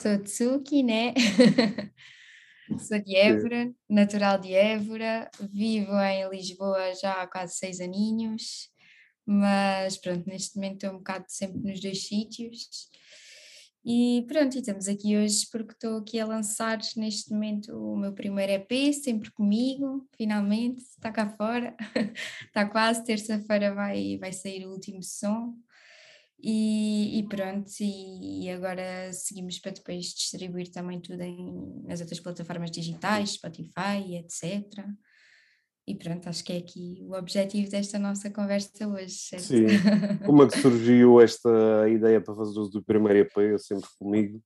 sou Tsuki, né? sou de Évora, natural de Évora, vivo em Lisboa já há quase seis aninhos, mas pronto, neste momento estou um bocado sempre nos dois sítios. E pronto, e estamos aqui hoje porque estou aqui a lançar neste momento o meu primeiro EP, sempre comigo, finalmente, está cá fora, está quase, terça-feira vai, vai sair o último som. E, e pronto, e, agora seguimos para depois distribuir também tudo em, nas outras plataformas digitais, Spotify, etc. E pronto, acho que é aqui o objetivo desta nossa conversa hoje. Certo? Sim. Como é que surgiu esta ideia para fazer uso do primeiro EP, eu sempre comigo?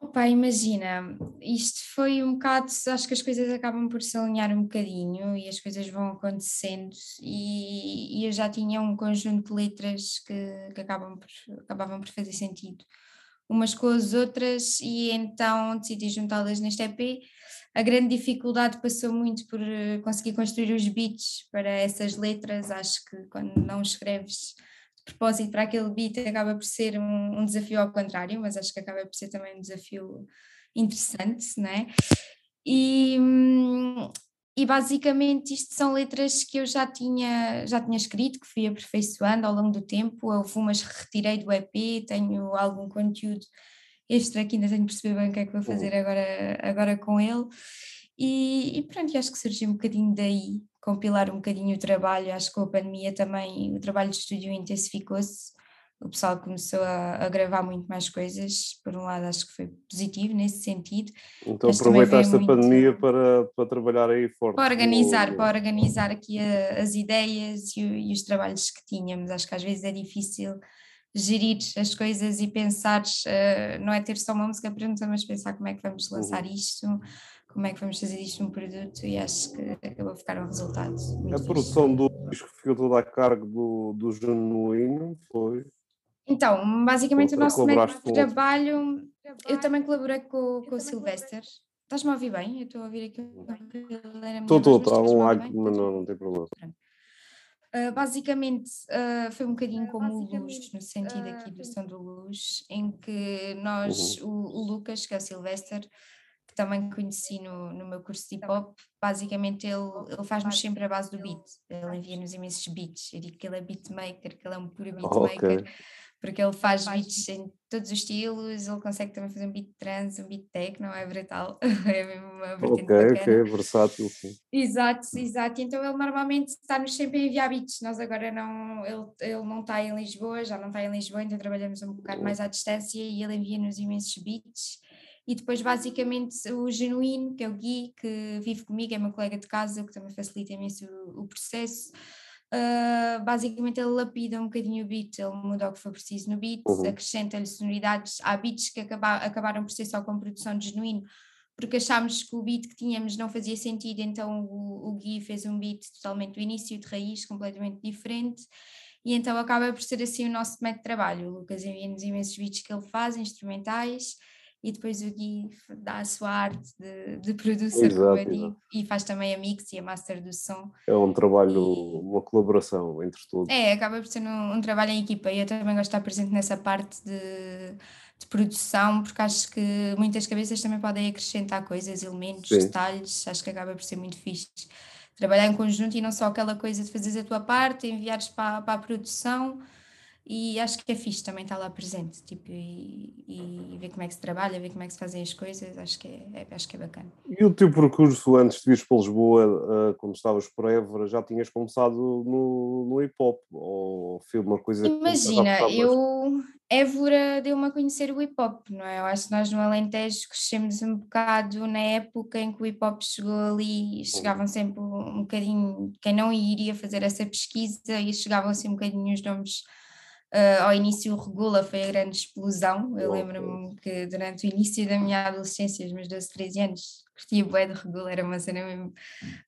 Opa, imagina, isto foi um bocado, acho que as coisas acabam por se alinhar um bocadinho e as coisas vão acontecendo e, e eu já tinha um conjunto de letras que, que acabam por, acabavam por fazer sentido umas com as outras e então decidi juntá-las neste EP a grande dificuldade passou muito por eh, conseguir construir os beats para essas letras. Acho que quando não escreves propósito para aquele beat acaba por ser um, um desafio ao contrário, mas acho que acaba por ser também um desafio interessante, não é? E, e basicamente isto são letras que eu já tinha, já tinha escrito, que fui aperfeiçoando ao longo do tempo. Houve umas que retirei do EP, tenho algum conteúdo extra que ainda tenho de perceber bem o que é que vou fazer agora, agora com ele. E, e pronto, acho que surgiu um bocadinho daí, compilar um bocadinho o trabalho. Acho que com a pandemia também o trabalho de estúdio intensificou-se. O pessoal começou a, a, gravar muito mais coisas. Por um lado, acho que foi positivo nesse sentido. Então, aproveitaste a pandemia para, para trabalhar aí forte. Para organizar, para organizar aqui a, as ideias e, e os trabalhos que tínhamos. Acho que às vezes é difícil gerir as coisas e pensar, uh, não é ter só uma música pronta, mas pensar como é que vamos lançar uhum. isto, como é que vamos fazer isto um produto e acho que acabou a ficar um resultado. a produção do disco ficou toda a cargo do, do Genuíno, foi? Então, basicamente o nosso método de trabalho, eu também colaborei com, com o Sylvester. Estás-me a ouvir bem? Eu estou a ouvir aqui. Estou, estou, está um lag, mas não, não tem problema. Uh, basicamente uh, foi um bocadinho uh, como o Luz, no sentido aqui do som do Luz, em que nós, uhum. o, o, Lucas, que é o Sylvester, que também conheci no, no meu curso de hip hop, basicamente ele, ele faz-nos sempre a base do beat, ele envia-nos imensos beats, eu digo que ele é beatmaker, que ele é um puro beatmaker. Okay porque ele faz, beats em todos os estilos, ele consegue também fazer um beat trans, um beat techno, é brutal, é mesmo uma vertente Ok, bacana. ok, versátil, sim. Exato, exato, então ele normalmente está-nos sempre a enviar beats, nós agora não, ele, ele não está em Lisboa, já não está em Lisboa, então trabalhamos um bocado mais à distância e ele envia-nos imensos beats, e depois basicamente o Genuíno, que é o Gui, que vive comigo, é meu colega de casa, que também facilita imenso o, o processo, Uh, basicamente ele lapida um bocadinho o beat, ele muda o que for preciso no beat, uhum. acrescenta-lhe sonoridades, há beats que acaba, acabaram por ser só com produção de genuíno, porque achámos que o beat que tínhamos não fazia sentido, então o, o Gui fez um beat totalmente do início, de raiz, completamente diferente, e então acaba por ser assim o nosso método de trabalho, o Lucas envia-nos imensos beats que ele faz, instrumentais, e depois o Gui dá a sua arte de, de producer, exato, como eu digo, e faz também a mix e a master do som. É um trabalho, e... uma colaboração entre todos. É, acaba por ser um, um, trabalho em equipa e eu também gosto de estar presente nessa parte de, de produção, porque acho que muitas cabeças também podem acrescentar coisas, elementos, Sim. detalhes, acho que acaba por ser muito fixe trabalhar em conjunto e não só aquela coisa de fazeres a tua parte, enviares para, para a produção e acho que é fixe também estar lá presente tipo, e, e, ver como é que se trabalha, ver como é que se fazem as coisas, acho que é, é acho que é bacana. E o teu percurso antes de vires para Lisboa, uh, quando estavas por Évora, já tinhas começado no, no hip hop? Ou foi uma coisa Imagina, eu. Évora deu-me a conhecer o hip hop, não é? Eu acho que nós no Alentejo crescemos um bocado na época em que o hip hop chegou ali, chegavam sempre um bocadinho, quem não iria fazer essa pesquisa, e chegavam assim um bocadinho os nomes Uh, ao início o Regula foi a grande explosão, eu lembro-me que durante o início da minha adolescência, os meus 12, 13 anos, curtia bué de Regula, era uma cena mesmo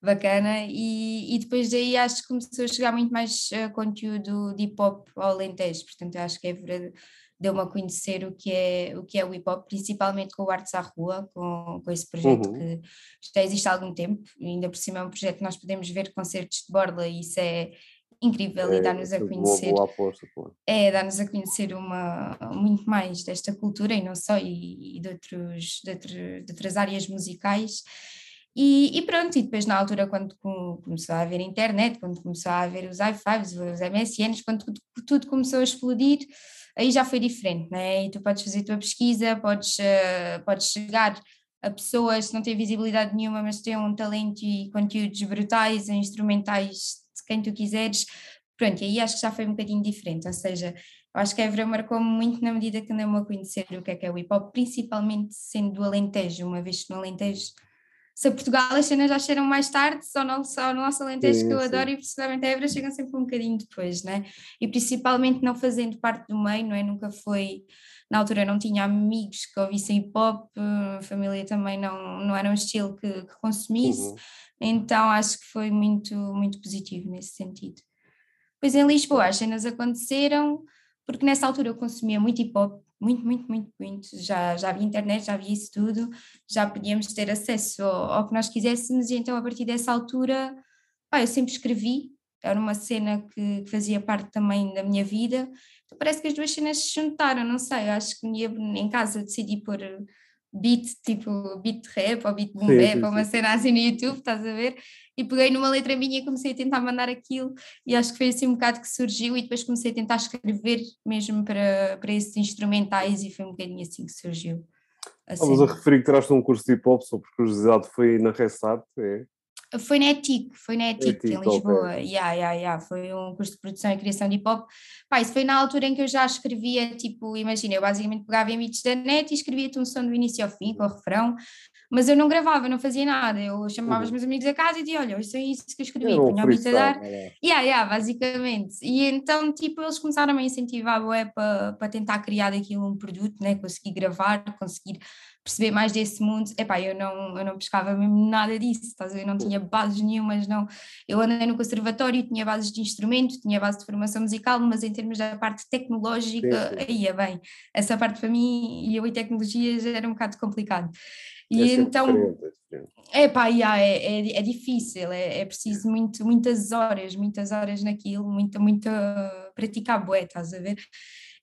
bacana. E, e depois daí acho que começou a chegar muito mais uh, conteúdo de hip-hop ao Alentejo, portanto acho que é verdade deu-me a conhecer o que é o que é o hip hop, principalmente com o Artes à Rua, com, com esse projeto uhum. que já existe há algum tempo, e ainda por cima é um projeto que nós podemos ver concertos de borla e isso é, incrível é, e dá-nos a conhecer. Boa, boa aposta. É, dá-nos a conhecer uma, muito mais desta cultura e não só, e, e de, outros, de, outro, de outras áreas musicais. E, e, pronto, e depois na altura quando começou a haver internet, quando começou a haver os i5s, os MSNs, quando tudo, tudo, começou a explodir, aí já foi diferente, né? E tu podes fazer a tua pesquisa, podes, uh, podes chegar a pessoas que não têm visibilidade nenhuma, mas têm um talento e conteúdos brutais, instrumentais, quem tu quiseres, pronto, e aí acho que já foi um bocadinho diferente, ou seja, acho que a Évora marcou-me muito na medida que andei-me a conhecer o que é que é o hip-hop, principalmente sendo do Alentejo, uma vez que no Alentejo se a Portugal as cenas já chegam mais tarde, só no, só no nosso Alentejo sim, que eu sim. adoro e principalmente a Évora chegam sempre um bocadinho depois, né? E principalmente não fazendo parte do meio, não é? Nunca foi, na altura não tinha amigos que ouvissem hip hop, a família também não, não era um estilo que, que consumisse, uhum. então acho que foi muito, muito positivo nesse sentido. Pois em Lisboa as cenas aconteceram, porque nessa altura eu consumia muito hip hop, muito, muito, muito, muito. Já, já havia internet, já havia isso tudo, já podíamos ter acesso ao, ao que nós quiséssemos, e então a partir dessa altura, pá, eu sempre escrevi, era uma cena que, que fazia parte também da minha vida. Então parece que as duas cenas se juntaram, não sei, acho que em casa decidi pôr beat, tipo beat rap ou beat boom ou uma cena assim no YouTube, estás a ver? E peguei numa letra minha e comecei a tentar mandar aquilo e acho que foi assim um bocado que surgiu e depois comecei a tentar escrever mesmo para, para esses instrumentais e foi um bocadinho assim que surgiu. Assim. Estavas a referir que tiraste um curso de hip hop, só por curiosidade, foi na Restart, é? Foi na ETIC, foi na ETIC, em Lisboa. Okay. Yeah, yeah, yeah. Foi um curso de produção e criação de hip hop. Pá, isso foi na altura em que eu já escrevia, tipo, imagina, eu basicamente pegava em beats da net e escrevia-te um som do início ao fim, com o refrão, mas eu não gravava, não fazia nada. Eu chamava uhum. os meus amigos a casa e dizia: Olha, isso é isso que eu escrevi, punha o beat a dar. É. Yeah, yeah, basicamente. E então, tipo, eles começaram a incentivar a para, para tentar criar daquilo um produto, né? conseguir gravar, conseguir perceber mais desse mundo, epá, eu não, eu não pescava mesmo nada disso, estás a ver? Eu não tinha bases nenhumas, não. Eu andei no conservatório, tinha bases de instrumento, tinha base de formação musical, mas em termos da parte tecnológica, sim, sim. aí é bem. Essa parte para mim, e eu e tecnologias, era um bocado complicado. E é então, é pá, yeah, é, é, é, difícil, é, é preciso muito, muitas horas, muitas horas naquilo, muita, muita praticar bué, estás a ver?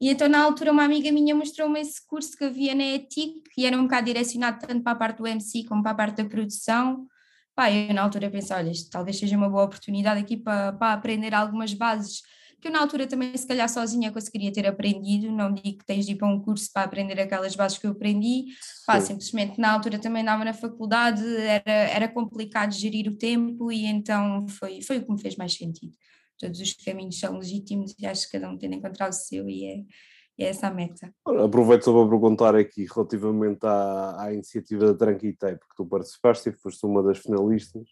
E então, na altura, uma amiga minha mostrou-me esse curso que havia na ETIC, e era um bocado direcionado tanto para a parte do MC como para a parte da produção. Pá, eu na altura pensei, olha, isto talvez seja uma boa oportunidade aqui para, para aprender algumas bases que eu na altura também se calhar sozinha conseguiria ter aprendido, não digo que tens de ir para um curso para aprender aquelas bases que eu aprendi, pá, simplesmente na altura também andava na faculdade, era, era complicado gerir o tempo e então foi, foi o que me fez mais sentido todos os caminhos são legítimos e acho que cada um tem de encontrar o seu e é, é essa a meta. Aproveito só para perguntar aqui relativamente à, à iniciativa da Tranquitei, porque tu participaste e foste uma das finalistas.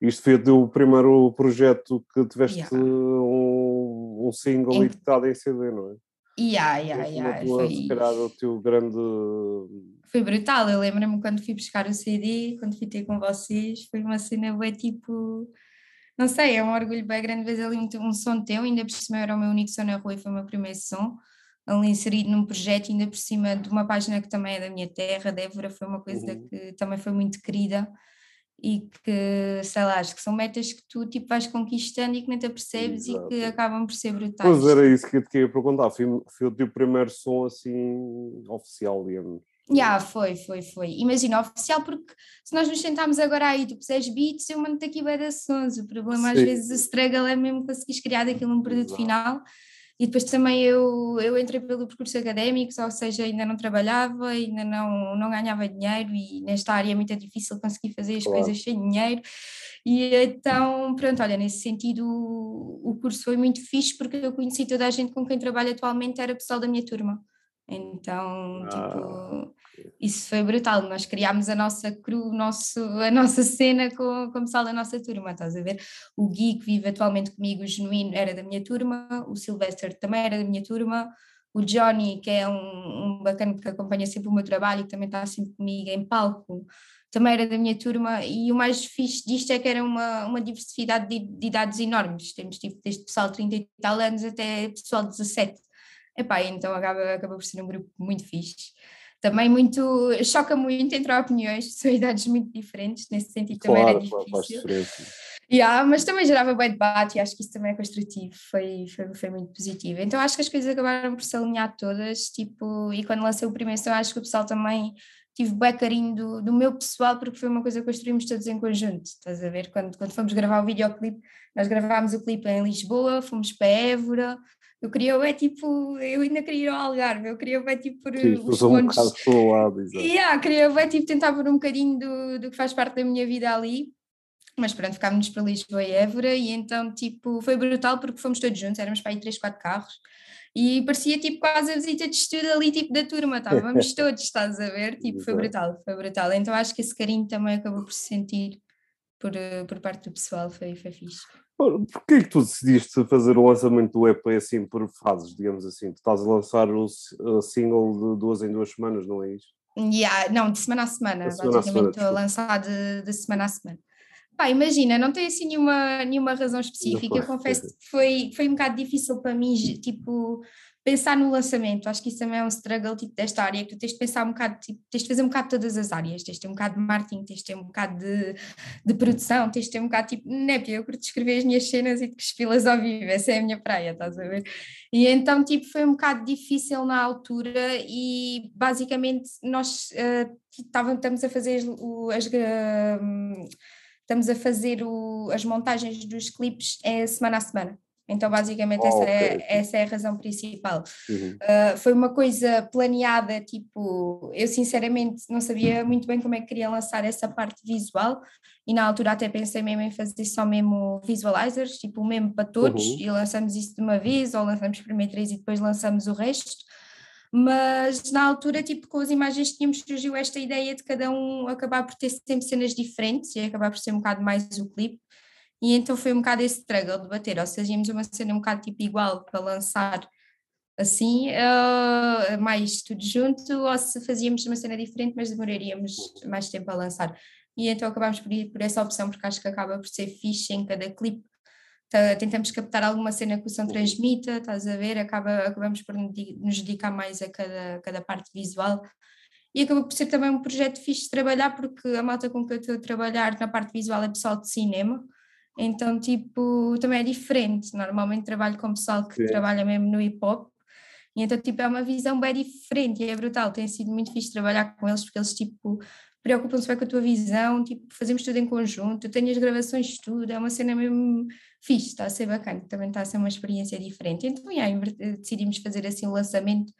Isto foi o teu primeiro projeto que tiveste yeah. um, um single em... editado em CD, não é? Yeah, yeah, yeah. Tua, foi... Se calhar o teu grande. Foi brutal. Eu lembro-me quando fui buscar o CD, quando fui ter com vocês, foi uma cena bem tipo não sei, é um orgulho bem grande ver ali um, um som teu, ainda por cima era o meu único som na rua e foi o meu primeiro som, ali inserido num projeto, ainda por cima de uma página que também é da minha terra, Débora, foi uma coisa uhum. que também foi muito querida e que, sei lá, acho que são metas que tu tipo vais conquistando e que nem te apercebes Exato. e que acabam por ser brutais. Pois era isso que eu te queria perguntar, foi, foi o teu primeiro som assim oficial, digamos. Yeah, foi, foi, foi. Imagina, oficial, porque se nós nos sentarmos agora aí, tu puseres beats, eu mando aqui bem da sons. O problema Sim. às vezes o struggle é mesmo conseguires criar daquilo um produto Exato. final. E depois também eu, eu entrei pelo percurso académico, ou seja, ainda não trabalhava, ainda não, não ganhava dinheiro e nesta área é muito difícil conseguir fazer as claro. coisas sem dinheiro. E então, pronto, olha, nesse sentido o curso foi muito fixe porque eu conheci toda a gente com quem trabalho atualmente, era pessoal da minha turma. Então, ah. tipo, isso foi brutal. Nós criámos a nossa cru, nosso, a nossa cena com, com o pessoal da nossa turma, estás a ver? O Gui, que vive atualmente comigo, o Genuíno, era da minha turma, o Sylvester também era da minha turma, o Johnny, que é um, um bacana que acompanha sempre o meu trabalho e também está sempre comigo em palco, também era da minha turma, e o mais fixe disto é que era uma, uma diversidade de, de idades enormes. Temos tipo desde pessoal de 30 e tal anos até pessoal de 17 Epá, então acaba, acaba por ser um grupo muito fixe. Também muito, choca muito entre opiniões, são idades muito diferentes, nesse sentido claro, também era difícil. Yeah, mas também gerava bem debate e acho que isso também é construtivo, foi, foi, foi muito positivo. Então acho que as coisas acabaram por se alinhar todas, tipo, e quando lancei o primeiro som acho que o pessoal também tive bem carinho do, do meu pessoal porque foi uma coisa que construímos todos em conjunto, estás a ver? Quando, quando fomos gravar o videoclipe, nós gravámos o clipe em Lisboa, fomos para Évora, eu queria, é tipo, eu ainda queria ir ao Algarve, eu queria, é tipo, por Sim, os um pontos. Um lado. Yeah, queria, é tipo, tentar por um bocadinho do, do que faz parte da minha vida ali mas pronto, ficámos para Lisboa e Évora e então tipo foi brutal porque fomos todos juntos, éramos para aí três, quatro carros e parecia tipo quase a visita de estudo ali tipo da turma, estávamos todos, estás a ver, tipo foi brutal, foi brutal, então acho que esse carinho também acabou por se sentir por, eh, por parte do pessoal, foi, foi fixe. Porquê é que tu decidiste fazer o lançamento do EP assim por fases, digamos assim? Tu estás a lançar o, o single de duas em duas semanas, não é isso? Yeah, não, de semana a semana, de semana basicamente estou a lançar de, de semana a semana. Pá, imagina, não tem assim nenhuma, nenhuma razão específica. Eu confesso que foi, foi um bocado difícil para mim, tipo, pensar no lançamento. Acho que isso também é um struggle tipo, desta área, que tu tens de pensar um bocado, tipo, tens de fazer um bocado todas as áreas. Tens de ter um bocado de marketing, tens de ter um bocado de, de produção, tens de ter um bocado tipo, népia, eu curto escrever as minhas cenas e desfilas ao vivo, essa é a minha praia, estás a ver? E então, tipo, foi um bocado difícil na altura e basicamente nós uh, estamos a fazer as. Uh, estamos a fazer o, as montagens dos clipes é semana a semana. Então, basicamente, oh, essa, okay. é, essa é a razão principal. Uhum. Uh, foi uma coisa planeada, tipo, eu sinceramente não sabia muito bem como é que queria lançar essa parte visual, e na altura até pensei mesmo em fazer só mesmo visualizers, tipo, mesmo para todos, uhum. e lançamos isso de uma vez, ou lançamos primeiro três e depois lançamos o resto mas na altura, tipo, com as imagens que tínhamos, surgiu esta ideia de cada um acabar por ter sempre cenas diferentes e acabar por ser um bocado mais o clipe. E então foi um bocado esse struggle de bater, ou seja, íamos uma cena um bocado tipo igual para lançar assim, uh, mais tudo junto, ou se fazíamos uma cena diferente, mas demoraríamos mais tempo a lançar. E então acabámos por ir por essa opção, porque acho que acaba por ser fixe em cada clipe tentamos captar alguma cena que o som uhum. transmita, estás a ver, Acaba, acabamos por nos dedicar mais a cada, cada parte visual e acaba por ser também um projeto fixe de trabalhar porque a malta com que eu estou a trabalhar na parte visual é pessoal de cinema, então tipo, também é diferente, normalmente trabalho com pessoal que Sim. trabalha mesmo no hip hop. E então tipo é uma visão bem diferente e é brutal, tem sido muito fixe trabalhar com eles porque eles tipo preocupam-se bem com a tua visão, tipo, fazemos tudo em conjunto, eu tenho as gravações tudo, é uma cena mesmo fixe, está a ser bacana, também está a ser uma experiência diferente. Então, yeah, decidimos fazer assim o um lançamento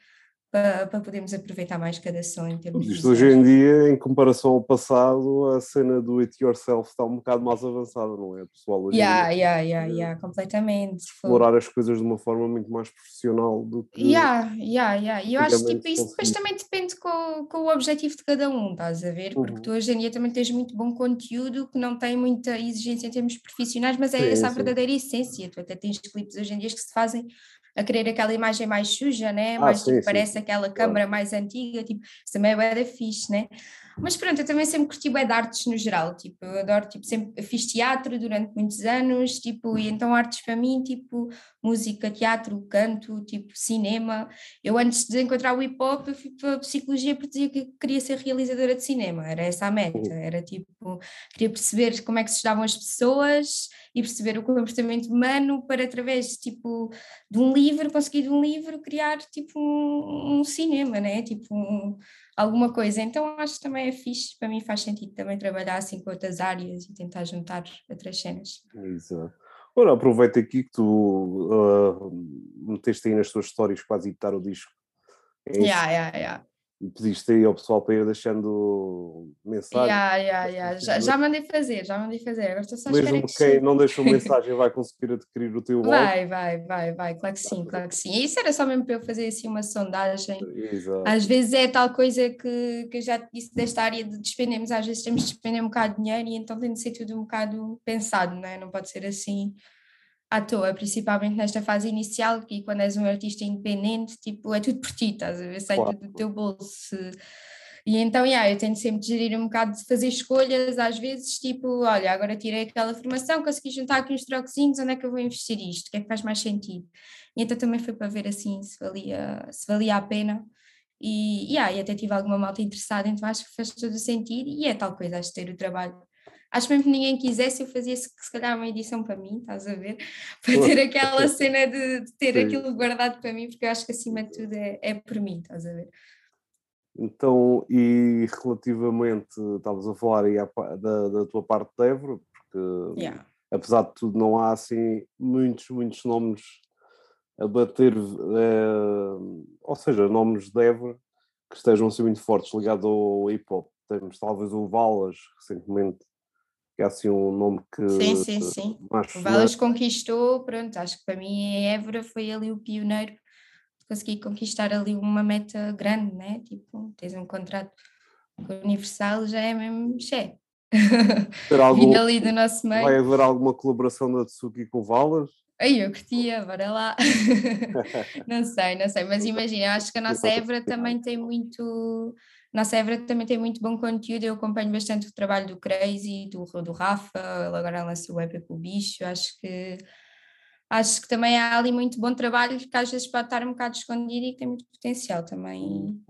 para, para podermos aproveitar mais cada som em termos Isto hoje em dia, em comparação ao passado, a cena do It Yourself está um bocado mais avançada, não é, pessoal? Hoje yeah, yeah, yeah, yeah, completamente. Explorar as coisas de uma forma muito mais profissional do que. Yeah, yeah, yeah. E eu acho que tipo, isso depois também depende com, com o objetivo de cada um, estás a ver? Porque uhum. tu hoje em dia também tens muito bom conteúdo que não tem muita exigência em termos profissionais, mas é sim, essa a verdadeira essência. Tu até tens clipes hoje em dia que se fazem a querer aquela imagem mais suja, né? Ah, mais sim, tipo, sim. parece aquela câmara mais antiga, tipo, isso também é fixe, né? Mas pronto, eu também sempre curti bem de artes no geral, tipo, eu adoro, tipo, sempre fiz teatro durante muitos anos, tipo, e então artes para mim, tipo, música, teatro, canto, tipo, cinema. Eu antes de encontrar o hip hop, eu fui para a psicologia porque dizia que queria ser realizadora de cinema, era essa a meta, era tipo, queria perceber como é que se estudavam as pessoas e perceber o comportamento humano para através, tipo, de um livro, conseguir de um livro criar, tipo, um, um cinema, né, tipo, um, alguma coisa. Então acho que também é fixe, para mim faz sentido também trabalhar assim com outras áreas e tentar juntar outras cenas. Exato. Ora, aproveita aqui que tu uh, meteste aí nas tuas histórias quase editar o disco. É yeah, yeah, yeah pediste aí ao pessoal para ir deixando mensagem. Yeah, yeah, yeah. Já, já mandei fazer, já mandei fazer. Agora estou só Mesmo que quem não deixou mensagem vai conseguir adquirir o teu blog. Vai, vai, vai, vai, claro que sim, claro que sim. E isso era só mesmo para eu fazer assim uma sondagem. Exato. Às vezes é tal coisa que, que eu já te disse desta área de despendemos, às vezes temos de despender um bocado de dinheiro e então tem de ser tudo um bocado pensado, não é? Não pode ser assim à toa, principalmente nesta fase inicial, que quando és um artista independente, tipo, é tudo por ti, estás a ver, sai claro. tudo do teu bolso. E então, yeah, eu tento sempre gerir um bocado de fazer escolhas, às vezes, tipo, olha, agora tirei aquela formação, consegui juntar aqui uns trocozinhos, onde é que eu vou investir isto? O que é que faz mais sentido? E então também foi para ver assim se valia, se valia a pena. E, yeah, e até tive alguma malta interessada, então acho que faz todo o sentido e é tal coisa, acho que ter o trabalho Acho mesmo que ninguém quisesse, eu fazia se, se calhar uma edição para mim, estás a ver? Para ter aquela cena de, de ter Sim. aquilo guardado para mim, porque eu acho que acima de tudo é, é por mim, estás a ver? Então, e relativamente, estavas a falar aí da, da tua parte de Évora, porque yeah. apesar de tudo não há assim muitos, muitos nomes a bater, é, ou seja, nomes de Évora que estejam assim muito fortes ligados ao hip hop. Temos talvez o Valas, recentemente, que é assim um nome que. Sim, sim, sim. O Valas conquistou, pronto, acho que para mim a Évora foi ali o pioneiro consegui conquistar ali uma meta grande, né? Tipo, tens um contrato universal, já é mesmo cheio. Algum, ali do nosso meio. Vai haver alguma colaboração da Tsuki com o Valas? Aí eu curtia, bora lá. não sei, não sei, mas imagina, acho que a nossa Évora também tem muito. Nossa Évora também tem muito bom conteúdo. Eu acompanho bastante o trabalho do Crazy, do, do Rafa, ele agora lança o EP com o bicho. Acho que acho que também há ali muito bom trabalho que às vezes pode estar um bocado escondido e que tem muito potencial também.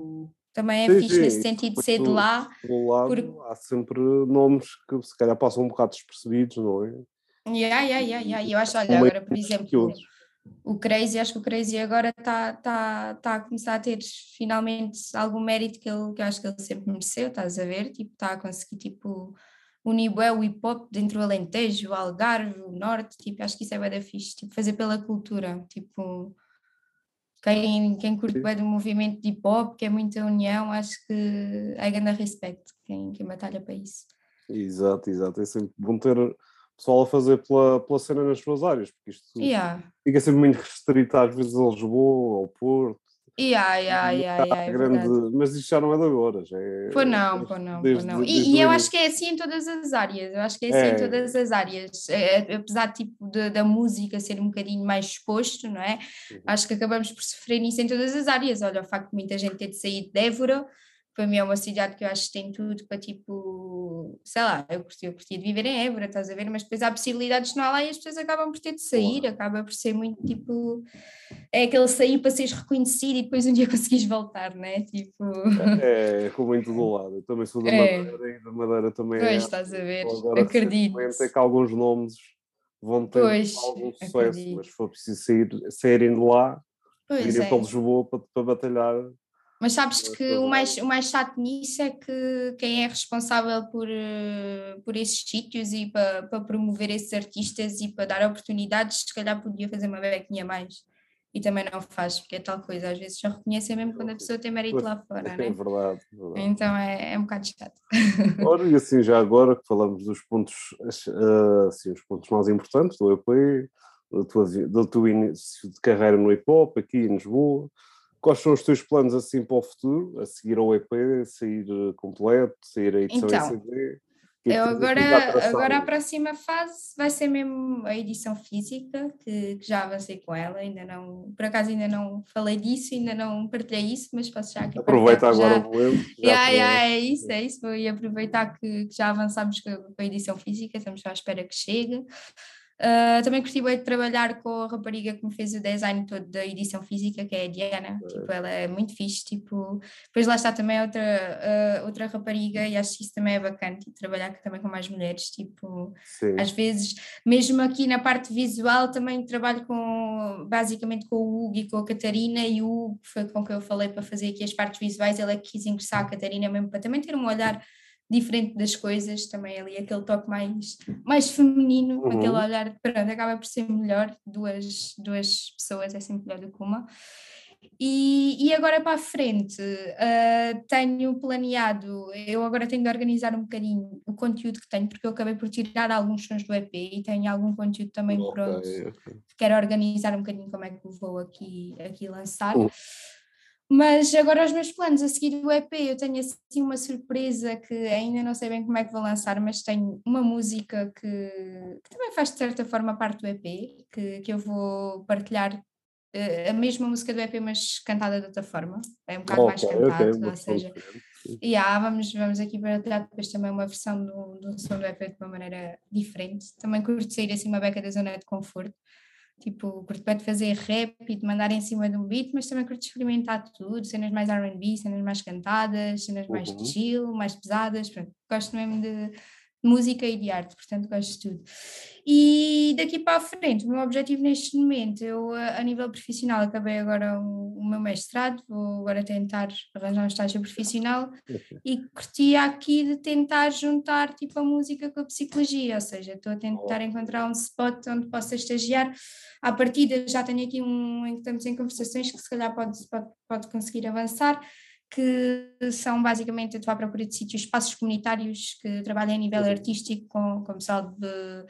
Também é sim, fixe sim, nesse sentido de ser de lá. Do lado, por... Há sempre nomes que se calhar passam um bocado despercebidos, não é? Yeah, yeah, yeah, yeah. Eu acho, olha, agora, por exemplo, o Crazy, acho que o Crazy agora está tá, tá a começar a ter finalmente algum mérito que, ele, que eu acho que ele sempre mereceu, estás a ver? Tipo, está a conseguir, tipo, unir o hip hop dentro do Alentejo, o Algarve, o Norte, tipo, acho que isso é bem da fixe, tipo, fazer pela cultura, tipo, quem, quem curte bem do movimento de hip hop, que é muita união, acho que é grande respeito quem, quem batalha para isso. Exato, exato, é sempre bom ter pessoal a fazer pela, pela cena nas suas áreas, porque isto yeah. fica sempre muito restrito às vezes a Lisboa, ao Porto, Yeah, yeah, yeah, yeah, é grande, mas isto já não é de agora, já é. Pois não, pois não, desde, não. E, e eu acho que é assim em todas as áreas, eu acho que é assim é. em todas as áreas, é, é, apesar tipo, de, da música ser um bocadinho mais exposto, não é? Uhum. Acho que acabamos por sofrer nisso em todas as áreas. Olha, o facto de muita gente ter de sair de Évora, para mim é uma cidade que eu acho que tem tudo para tipo, sei lá, eu curti, eu curti de viver em Évora, estás a ver, mas depois há possibilidades de não há lá e as pessoas acabam por ter de sair, Boa. acaba por ser muito tipo, é aquele sair para seres reconhecido e depois um dia conseguires voltar, né? Tipo... É, é como em todo lado, eu também sou da é. Madeira e da Madeira também pois, é. estás a ver, agora, acredito. É que alguns nomes vão ter pois, algum sucesso, acredito. mas se for preciso sair, saírem de lá, irem é. para Lisboa para, para batalhar mas sabes que o mais, o mais chato nisso é que quem é responsável por, eh, por esses sítios e para, para promover esses artistas e para dar oportunidades, se calhar podia fazer uma bequinha mais. E também não faz, porque é tal coisa, às vezes só reconhecem mesmo quando a pessoa tem mérito lá fora, é né? verdade, verdade. Então é, é um bocado chato. Ora, e assim, já agora que falamos dos pontos, eh, assim, os pontos mais importantes do EP, do teu, do teu início de carreira no hip hop aqui em Lisboa, Quais são os teus planos assim para o futuro? A seguir ao EP, sair eh, completo, sair a edição então, CD? É eu agora, agora a próxima fase vai ser mesmo a edição física, que, que, já avancei com ela, ainda não, por acaso ainda não falei disso, ainda não partilhei isso, mas posso já aqui. Aproveita agora já... o momento. Yeah, yeah, é isso, é isso, vou aproveitar que, que já avançamos com a edição física, estamos à espera que chegue. Uh, também gostei de trabalhar com a rapariga que me fez o design todo da edição física, que é a Diana. É. Tipo, ela é muito fixe. Tipo, depois lá está também outra, uh, outra rapariga, e acho que isso também é bacana, tipo, trabalhar também com mais mulheres. Tipo, Sim. às vezes, mesmo aqui na parte visual, também trabalho com basicamente com o Hugo e com a Catarina, e o Hugo foi com quem eu falei para fazer aqui as partes visuais, ele é que quis ingressar a Catarina mesmo para também ter um olhar diferente das coisas, também ali aquele toque mais, mais feminino, uhum. aquele olhar, pronto, acaba por ser melhor, duas, duas pessoas é sempre melhor do que uma. E, e agora para a frente, uh, tenho planeado, eu agora tenho de organizar um bocadinho o conteúdo que tenho, porque eu acabei por tirar alguns sons do EP e tenho algum conteúdo também okay, pronto. Okay. Quero organizar um bocadinho como é que vou aqui, aqui lançar. Uhum. Mas agora os meus planos a seguir do EP, eu tenho assim uma surpresa que ainda não sei bem como é que vou lançar, mas tenho uma música que, que também faz de certa forma parte do EP, que, que eu vou partilhar uh, a mesma música do EP, mas cantada de outra forma, é um bocado okay, mais cantado, okay, ou seja, e yeah, vamos, vamos aqui partilhar depois também uma versão do, do som do EP de uma maneira diferente. Também curto sair assim uma beca da zona de conforto Tipo, curto bem de fazer rap e de mandar em cima de um beat, mas também curto experimentar tudo, cenas mais R&B, cenas mais cantadas, cenas mais uhum. chill, mais pesadas, pronto, gosto mesmo de música e de arte, portanto gosto de tudo. E daqui para a frente, o meu objetivo neste momento, eu a nível profissional acabei agora o, o meu mestrado, vou agora tentar arranjar um estágio profissional e curtia aqui de tentar juntar tipo a música com a psicologia, ou seja, estou a tentar encontrar um spot onde possa estagiar. À partida já tenho aqui um em que estamos em conversações que se calhar pode, pode, pode conseguir avançar que são basicamente estou à procura de sítios, espaços comunitários que trabalhem a nível uhum. artístico com, com pessoal de,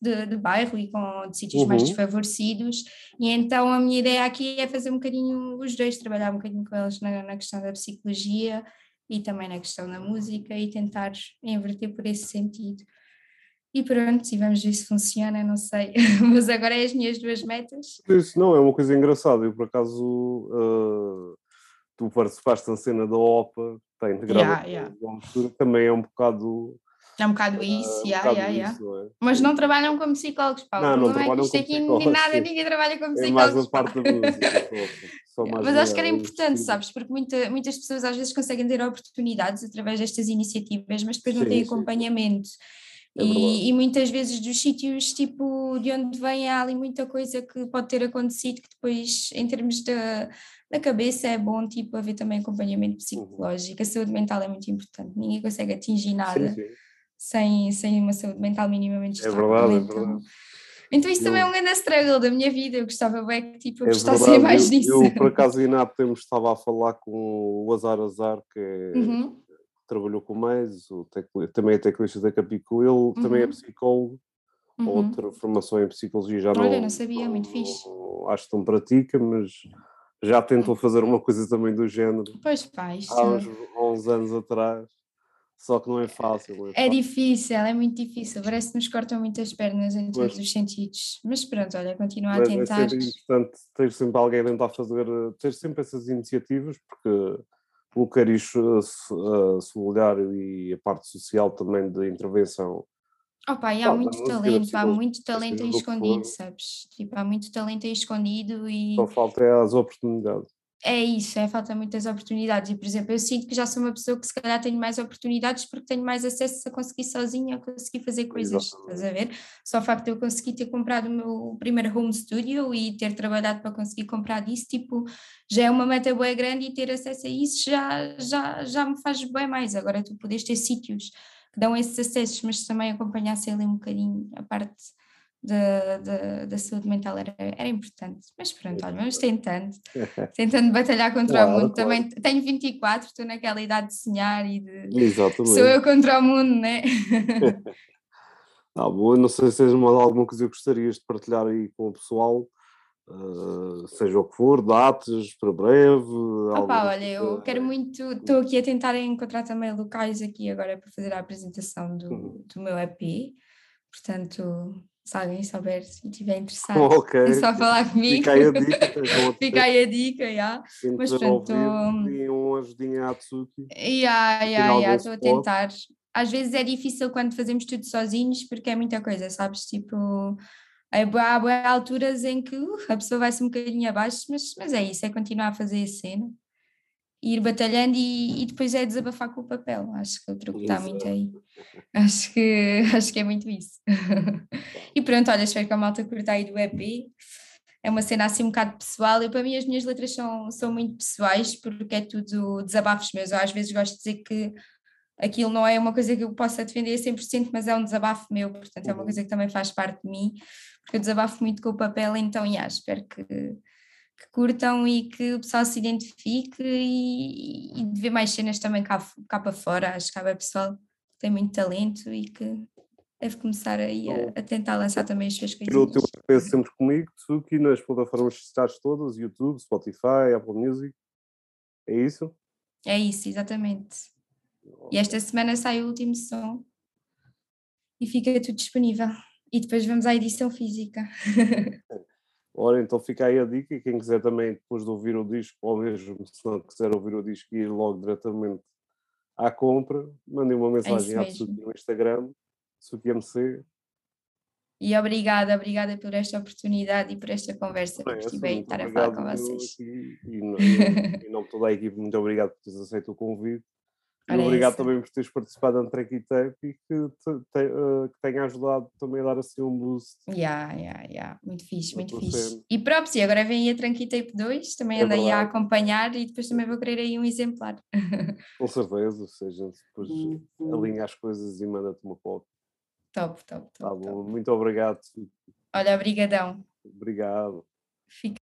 de, de, bairro e com de sítios uhum. mais desfavorecidos e então a minha ideia aqui é fazer um bocadinho os dois, trabalhar um bocadinho com eles na, na questão da psicologia e também na questão da música e tentar inverter por esse sentido. E pronto, e vamos ver se funciona, não sei. Mas agora é as minhas duas metas. Isso não, é uma coisa engraçada. Eu, por acaso, uh, tu participaste na cena da OPA, tem integrado yeah, yeah. também é um bocado. É um bocado isso, uh, um yeah, bocado yeah, isso é? mas não trabalham como psicólogos, Paulo. Não, não, não trabalham é como aqui nem nada, ninguém trabalha como psicólogos. É mais parte da música. mas acho que era importante, sabes? Porque muita, muitas pessoas às vezes conseguem ter oportunidades através destas iniciativas, mas depois não sim, têm acompanhamento. É e, e, muitas vezes dos sítios tipo de onde vem há ali muita coisa que pode ter acontecido que depois em termos da, da cabeça é bom tipo haver também acompanhamento uhum. psicológico, a saúde mental é muito importante, ninguém consegue atingir nada sim, sim. Sem, sem uma saúde mental minimamente estável. É verdade, é então, verdade. Então isso também é um grande struggle da minha vida, eu gostava bem que tipo, eu é gostasse mais disso. Eu, por acaso ainda há tempo estava a falar com o Azar Azar, que é uhum trabalhou com mais, o também é teclista da Capico, ele uhum. também é uhum. psicólogo, uhum. outra formação em psicologia já Olha, não, não sabia, muito fixe. Acho que não pratica, mas já tentou fazer uma coisa também do género. Pois faz. Há uns, uns anos atrás. Só que não é fácil. Não é, é fácil. difícil, é muito difícil. Parece que nos cortam muitas pernas em todos os sentidos. Mas pronto, olha, continua a tentar. É sempre importante ter sempre alguém a tentar fazer, ter sempre essas iniciativas, porque o cariz uh, solidário e a parte social também de intervenção. Opa, e há muito talento, há muito talento escondido, sabes? Tipo, há muito talento escondido e. Só falta é as oportunidades. É isso, é falta muitas oportunidades. E, por exemplo, eu sinto que já sou uma pessoa que se calhar tenho mais oportunidades porque tenho mais acesso a conseguir sozinha, a conseguir fazer coisas, Exatamente. estás a ver? Só o facto de eu conseguir ter comprado o meu primeiro home studio e ter trabalhado para conseguir comprar isso, tipo, já é uma meta bem grande e ter acesso a isso já, já, já me faz bem mais. Agora tu podes ter sítios dão esses acessos, mas também acompanhasse ali um bocadinho a parte da, da, da, saúde mental era, era importante. Mas pronto, olha, vamos tentando, tentando batalhar contra claro, o mundo. Claro. Também tenho 24, estou naquela idade de sonhar e de. Exatamente. Sou eu contra o mundo, né? ah, bom, não sei se tens alguma coisa que gostarias de partilhar aí com o pessoal. Uh, seja o que for, datas para breve. Opa, olha, eu quero muito, estou aqui a tentar encontrar também locais aqui agora para fazer a apresentação do, uhum. do meu EP, portanto se alguém souber e estiver interessado, okay. é só falar comigo. Fica aí a dica. Fica aí a dica, já. Mas pronto. E uma ajudinha à Tsuki. Já, já, já, estou a tentar. Às vezes é difícil quando fazemos tudo sozinhos porque é muita coisa, sabes? Tipo, há, há alturas em que uh, a pessoa vai-se um bocadinho abaixo, mas, mas é isso, é continuar a fazer a cena ir batalhando e, e, depois é desabafar com o papel. Acho que o truque está muito aí. Acho que, acho que é muito isso. e pronto, olha, espero que a malta curta aí do EP. É uma cena assim um bocado pessoal. Eu, para mim, as minhas letras são, são muito pessoais, porque é tudo desabafos meus. Eu, às vezes gosto de dizer que aquilo não é uma coisa que eu possa defender a 100%, mas é um desabafo meu, portanto, é uma uhum. coisa que também faz parte de mim, porque eu desabafo muito com o papel, então, yeah, espero que que curtam e que o pessoal se identifique e, e de ver mais cenas também cá, cá para fora. Acho que há pessoal que tem muito talento e que deve começar aí a, a tentar lançar também as suas coisas. O teu peso sempre comigo, Tsuki, nas plataformas digitais todas, YouTube, Spotify, Apple Music. É isso? É isso, exatamente. E esta semana sai o último som e fica tudo disponível. E depois vamos à edição física. Ora, então fica aí a dica, quem quiser também depois de ouvir o disco, ou mesmo se não quiser ouvir o disco e ir logo diretamente à compra, mandem uma é mensagem é à Suki no Instagram, SukiMC. E obrigada, obrigada por esta oportunidade e por esta conversa que estive a estar a falar com vocês. e, e, e, e não toda a equipe, muito obrigado por teres aceito o convite E obrigado também por teres participado na Track Tape e que, te, te, uh, que tenha ajudado também a dar assim um boost. Yeah, yeah, yeah. Muito fixe, muito fixe. E próprio, e agora vem a Tranqui Tape 2, também é andei a acompanhar e depois também vou querer aí um exemplar. Com certeza, ou seja, depois uhum. alinha as coisas e manda-te uma foto. Top, top, top. Tá bom, muito obrigado. Olha, obrigadão. Obrigado. Fica